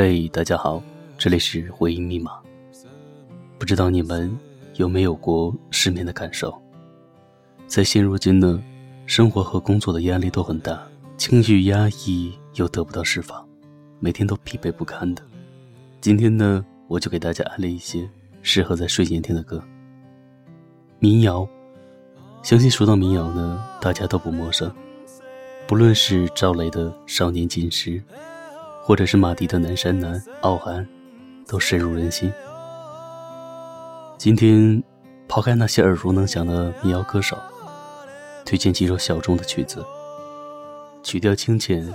嘿，大家好，这里是回音密码。不知道你们有没有过失眠的感受？在现如今呢，生活和工作的压力都很大，情绪压抑又得不到释放，每天都疲惫不堪的。今天呢，我就给大家安利一些适合在睡前听的歌。民谣，相信说到民谣呢，大家都不陌生，不论是赵雷的《少年锦时》。或者是马迪的《南山南》，傲寒，都深入人心。今天，抛开那些耳熟能详的民谣歌手，推荐几首小众的曲子，曲调清浅，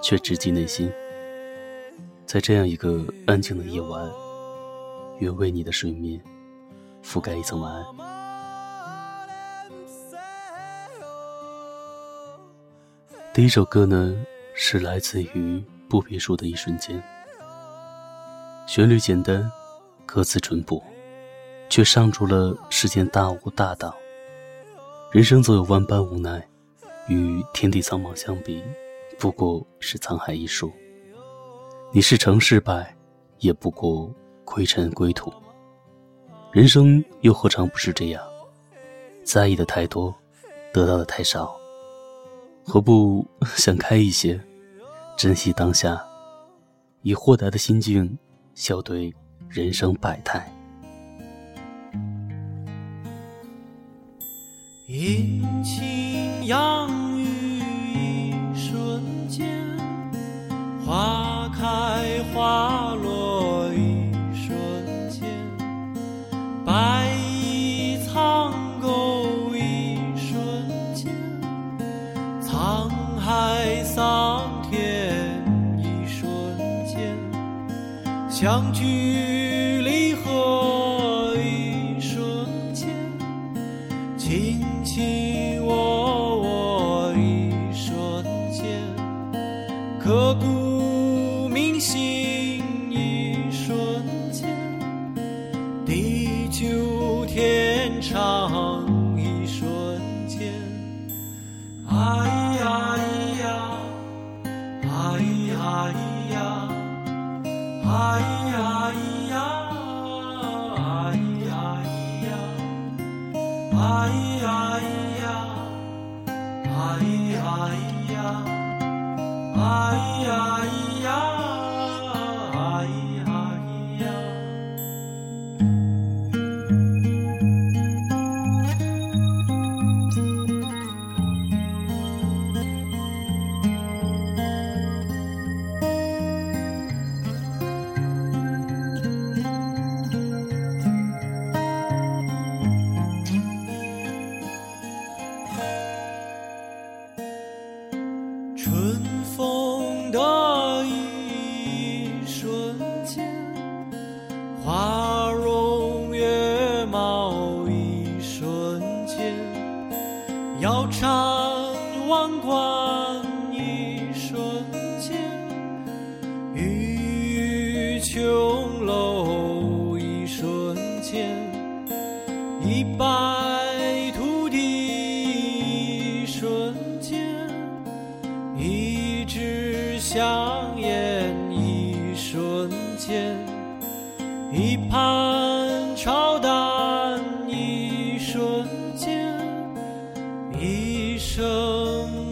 却直击内心。在这样一个安静的夜晚，愿为你的睡眠覆盖一层晚安。第一首歌呢，是来自于。不别墅的一瞬间，旋律简单，歌词淳朴，却唱出了世间大无大道。人生总有万般无奈，与天地苍茫相比，不过是沧海一粟。你是成是败，也不过归尘归土。人生又何尝不是这样？在意的太多，得到的太少，何不 想开一些？珍惜当下，以豁达的心境笑对人生百态。阴晴阳雨一瞬间，花开花落相聚。哎呀咿呀，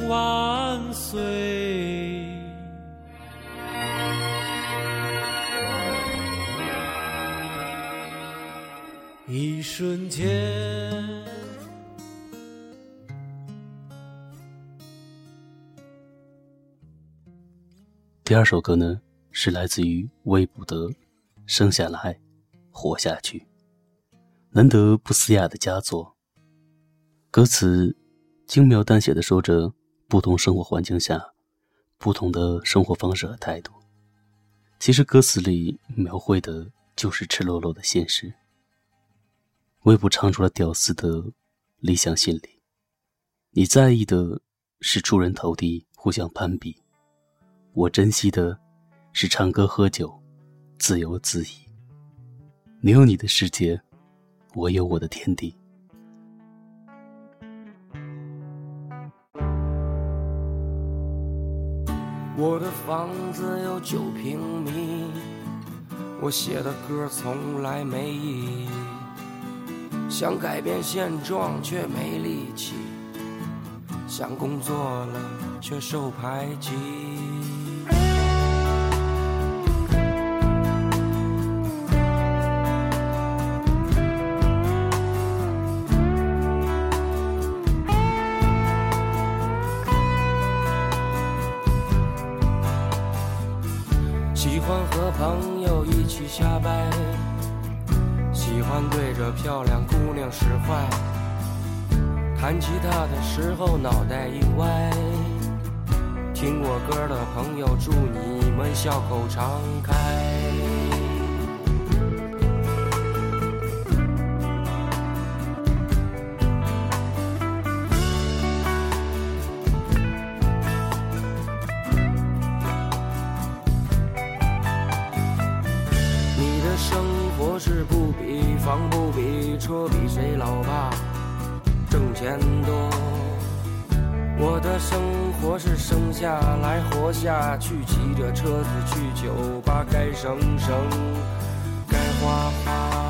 万岁！一瞬间。第二首歌呢，是来自于魏卜德，《生下来，活下去》，难得不嘶哑的佳作。歌词。轻描淡写的说着不同生活环境下不同的生活方式和态度，其实歌词里描绘的就是赤裸裸的现实。微博唱出了屌丝的理想心理，你在意的是出人头地、互相攀比，我珍惜的是唱歌喝酒、自由自意。你有你的世界，我有我的天地。我的房子有九平米，我写的歌从来没意义，想改变现状却没力气，想工作了却受排挤。和朋友一起瞎掰，喜欢对着漂亮姑娘使坏，弹吉他的时候脑袋一歪。听我歌的朋友，祝你们笑口常开。生活是不比房不比车比谁老爸挣钱多。我的生活是生下来活下去，骑着车子去酒吧，该省省，该花花。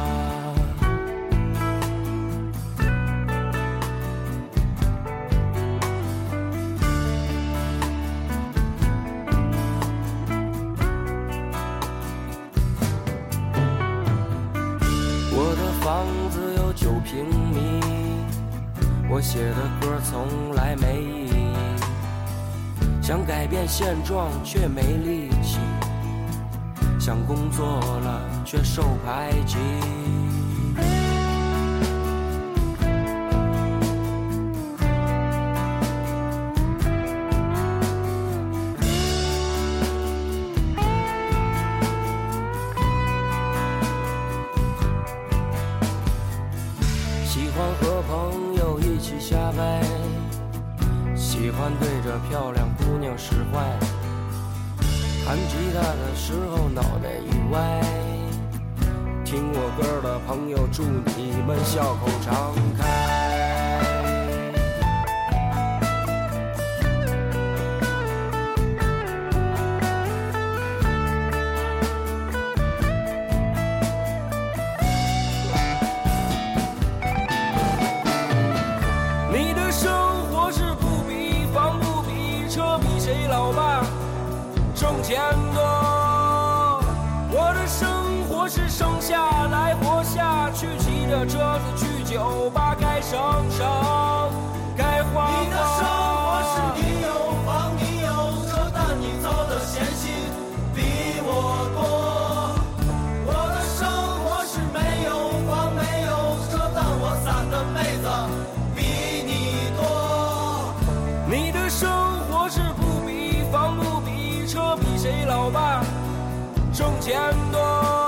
现状却没力气，想工作了却受排挤。祝你们笑口常开。你的生活是不比房不比车比谁老爸挣钱多。我的生活是生下来活下，着车子去酒吧，该省省，该花。你的生活是你有房你有车，但你走的险心比我多。我的生活是没有房没有车，但我散的妹子比你多。你的生活是不比房不比车比谁老爸挣钱多。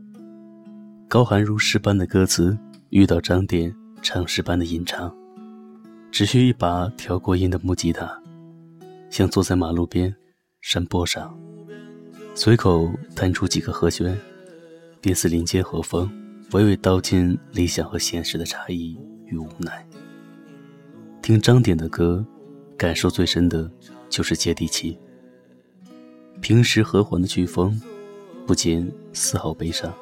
高寒如诗般的歌词，遇到张典唱诗般的吟唱，只需一把调过音的木吉他，像坐在马路边、山坡上，随口弹出几个和弦，便似林间和风，娓娓道尽理想和现实的差异与无奈。听张典的歌，感受最深的就是接地气。平时和缓的曲风，不禁丝毫悲伤，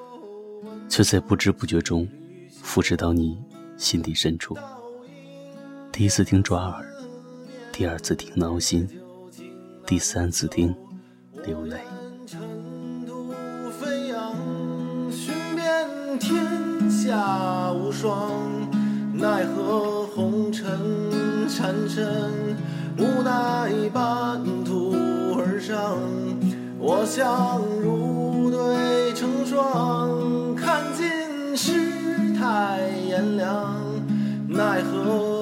却在不知不觉中腐蚀到你心底深处。第一次听抓耳，第二次听挠心，第三次听流泪。尘土飞扬，寻遍天下无双，奈何红尘缠身，无奈半途而上。我想入对成双，世态炎凉，奈何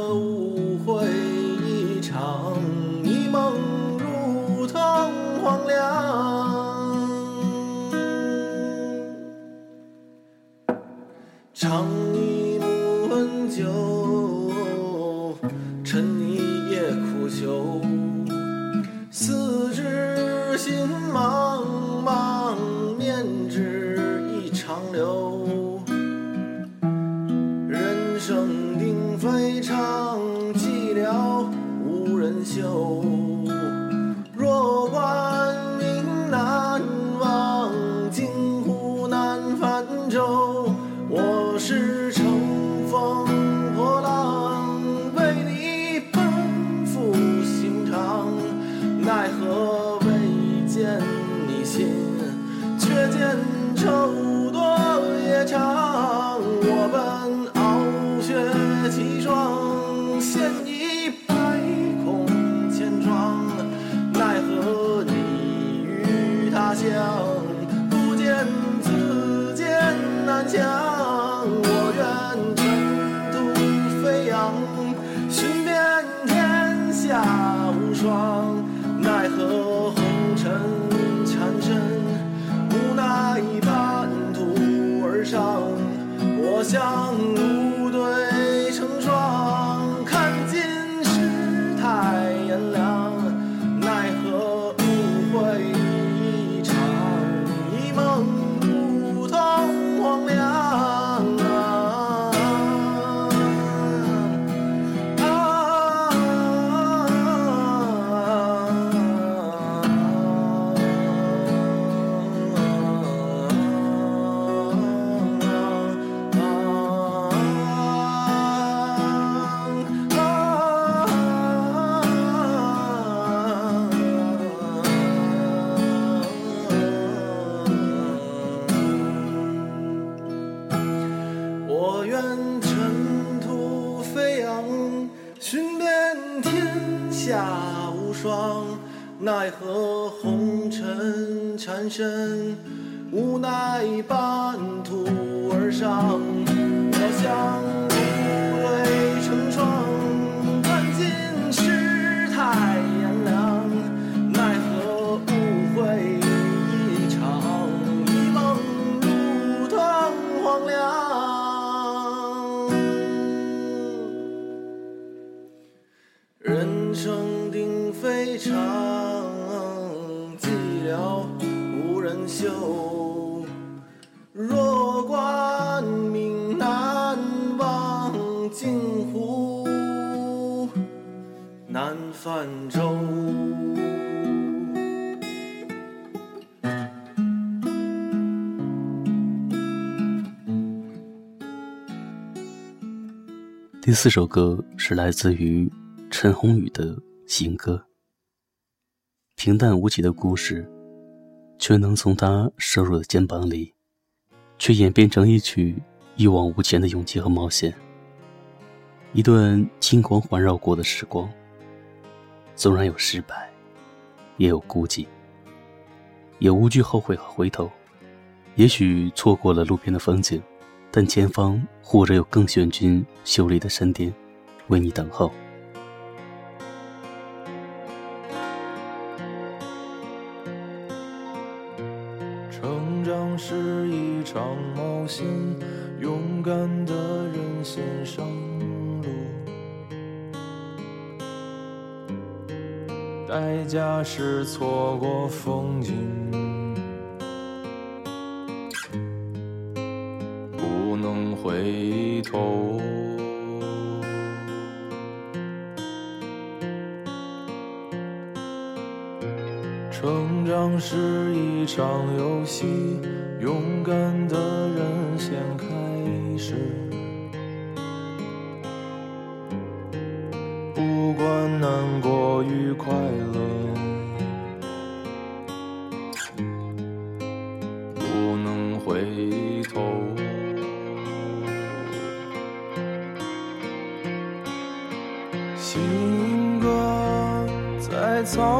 不见自艰难降。我愿尘土飞扬，寻遍天下无双，奈何红尘缠身，无奈半途而伤。我想第四首歌是来自于陈鸿宇的《行歌》，平淡无奇的故事，却能从他瘦弱的肩膀里，却演变成一曲一往无前的勇气和冒险。一段金光环绕过的时光，纵然有失败，也有孤寂，也无惧后悔和回头。也许错过了路边的风景。但前方或者有更险峻、秀丽的山巅，为你等候。成长是一场冒险，勇敢的人先上路，代价是错过风景。回头。成长是一场游戏，勇敢的人先开始。不管难过与快乐，不能回头。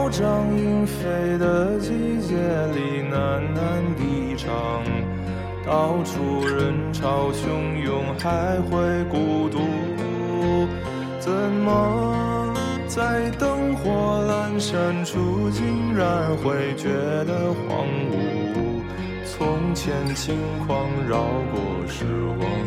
在草长莺飞的季节里喃喃低唱，到处人潮汹涌，还会孤独。怎么在灯火阑珊处，竟然会觉得荒芜？从前轻狂绕过时光。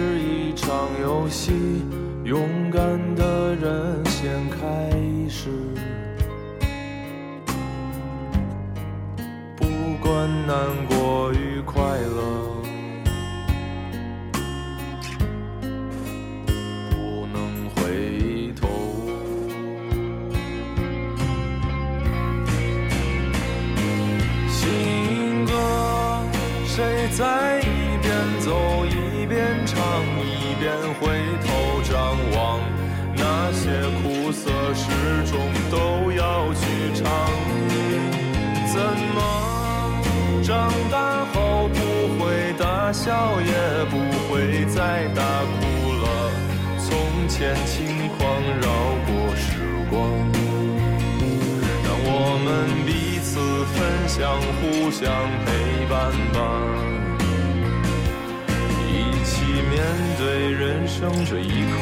惜，勇敢的人先开始。不管难过分享，互相陪伴吧，一起面对人生这一刻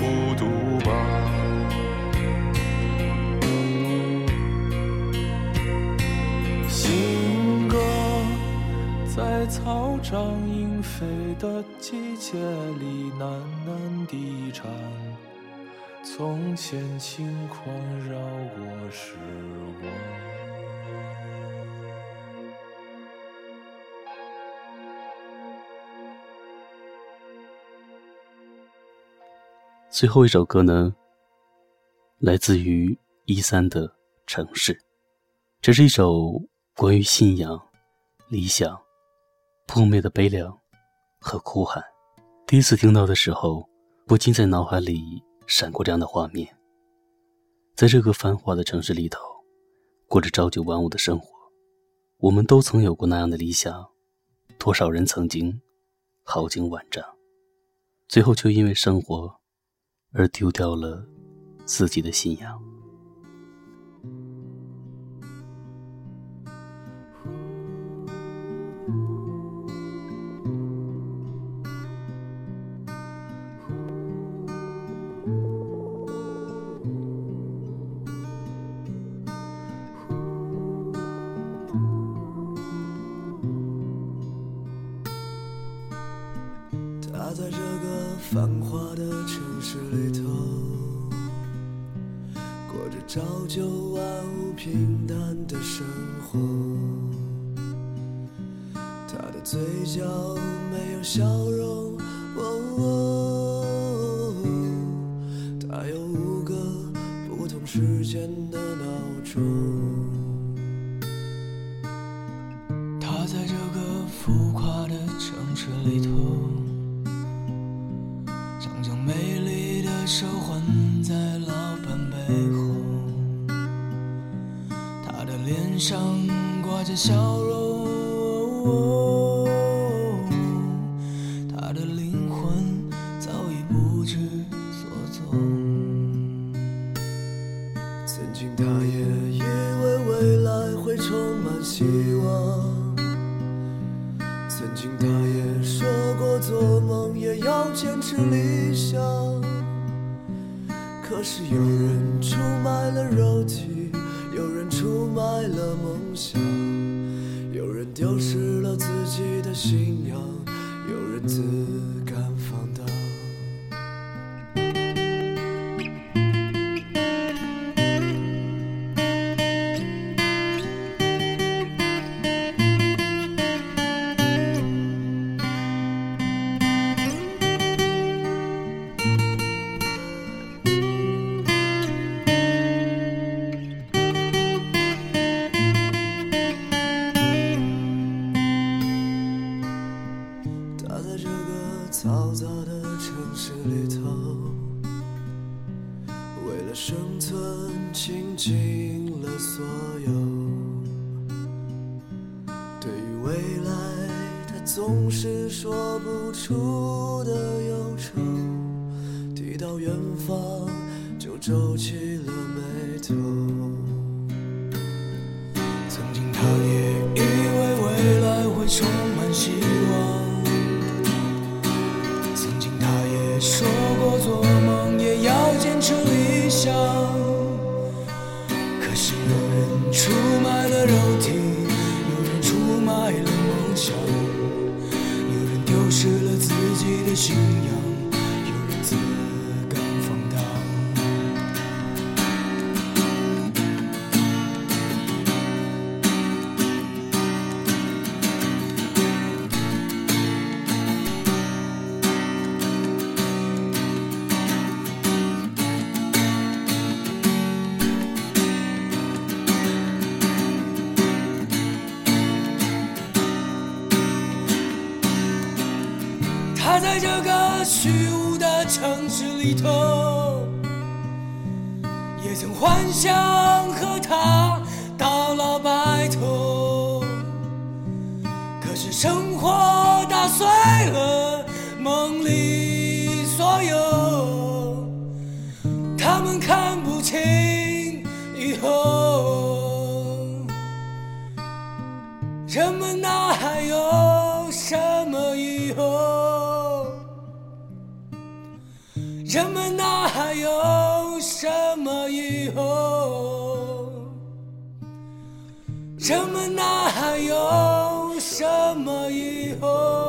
孤独吧。新歌在草长莺飞的季节里喃喃地唱。从前轻狂绕过时光。最后一首歌呢，来自于一三的城市，这是一首关于信仰、理想、破灭的悲凉和哭喊。第一次听到的时候，不禁在脑海里闪过这样的画面：在这个繁华的城市里头，过着朝九晚五的生活，我们都曾有过那样的理想，多少人曾经豪情万丈，最后却因为生活。而丢掉了自己的信仰。繁华的城市里头，过着朝九晚五平淡的生活。他的嘴角没有笑容，脸上挂着笑容，总是说不出的忧愁提到远方就皱起了眉头。曾经他也以为未来会充满希望。虚无的城市里头，也曾幻想和他到老白头。可是生活打碎了梦里人们哪还有什么以后？人们哪还有什么以后？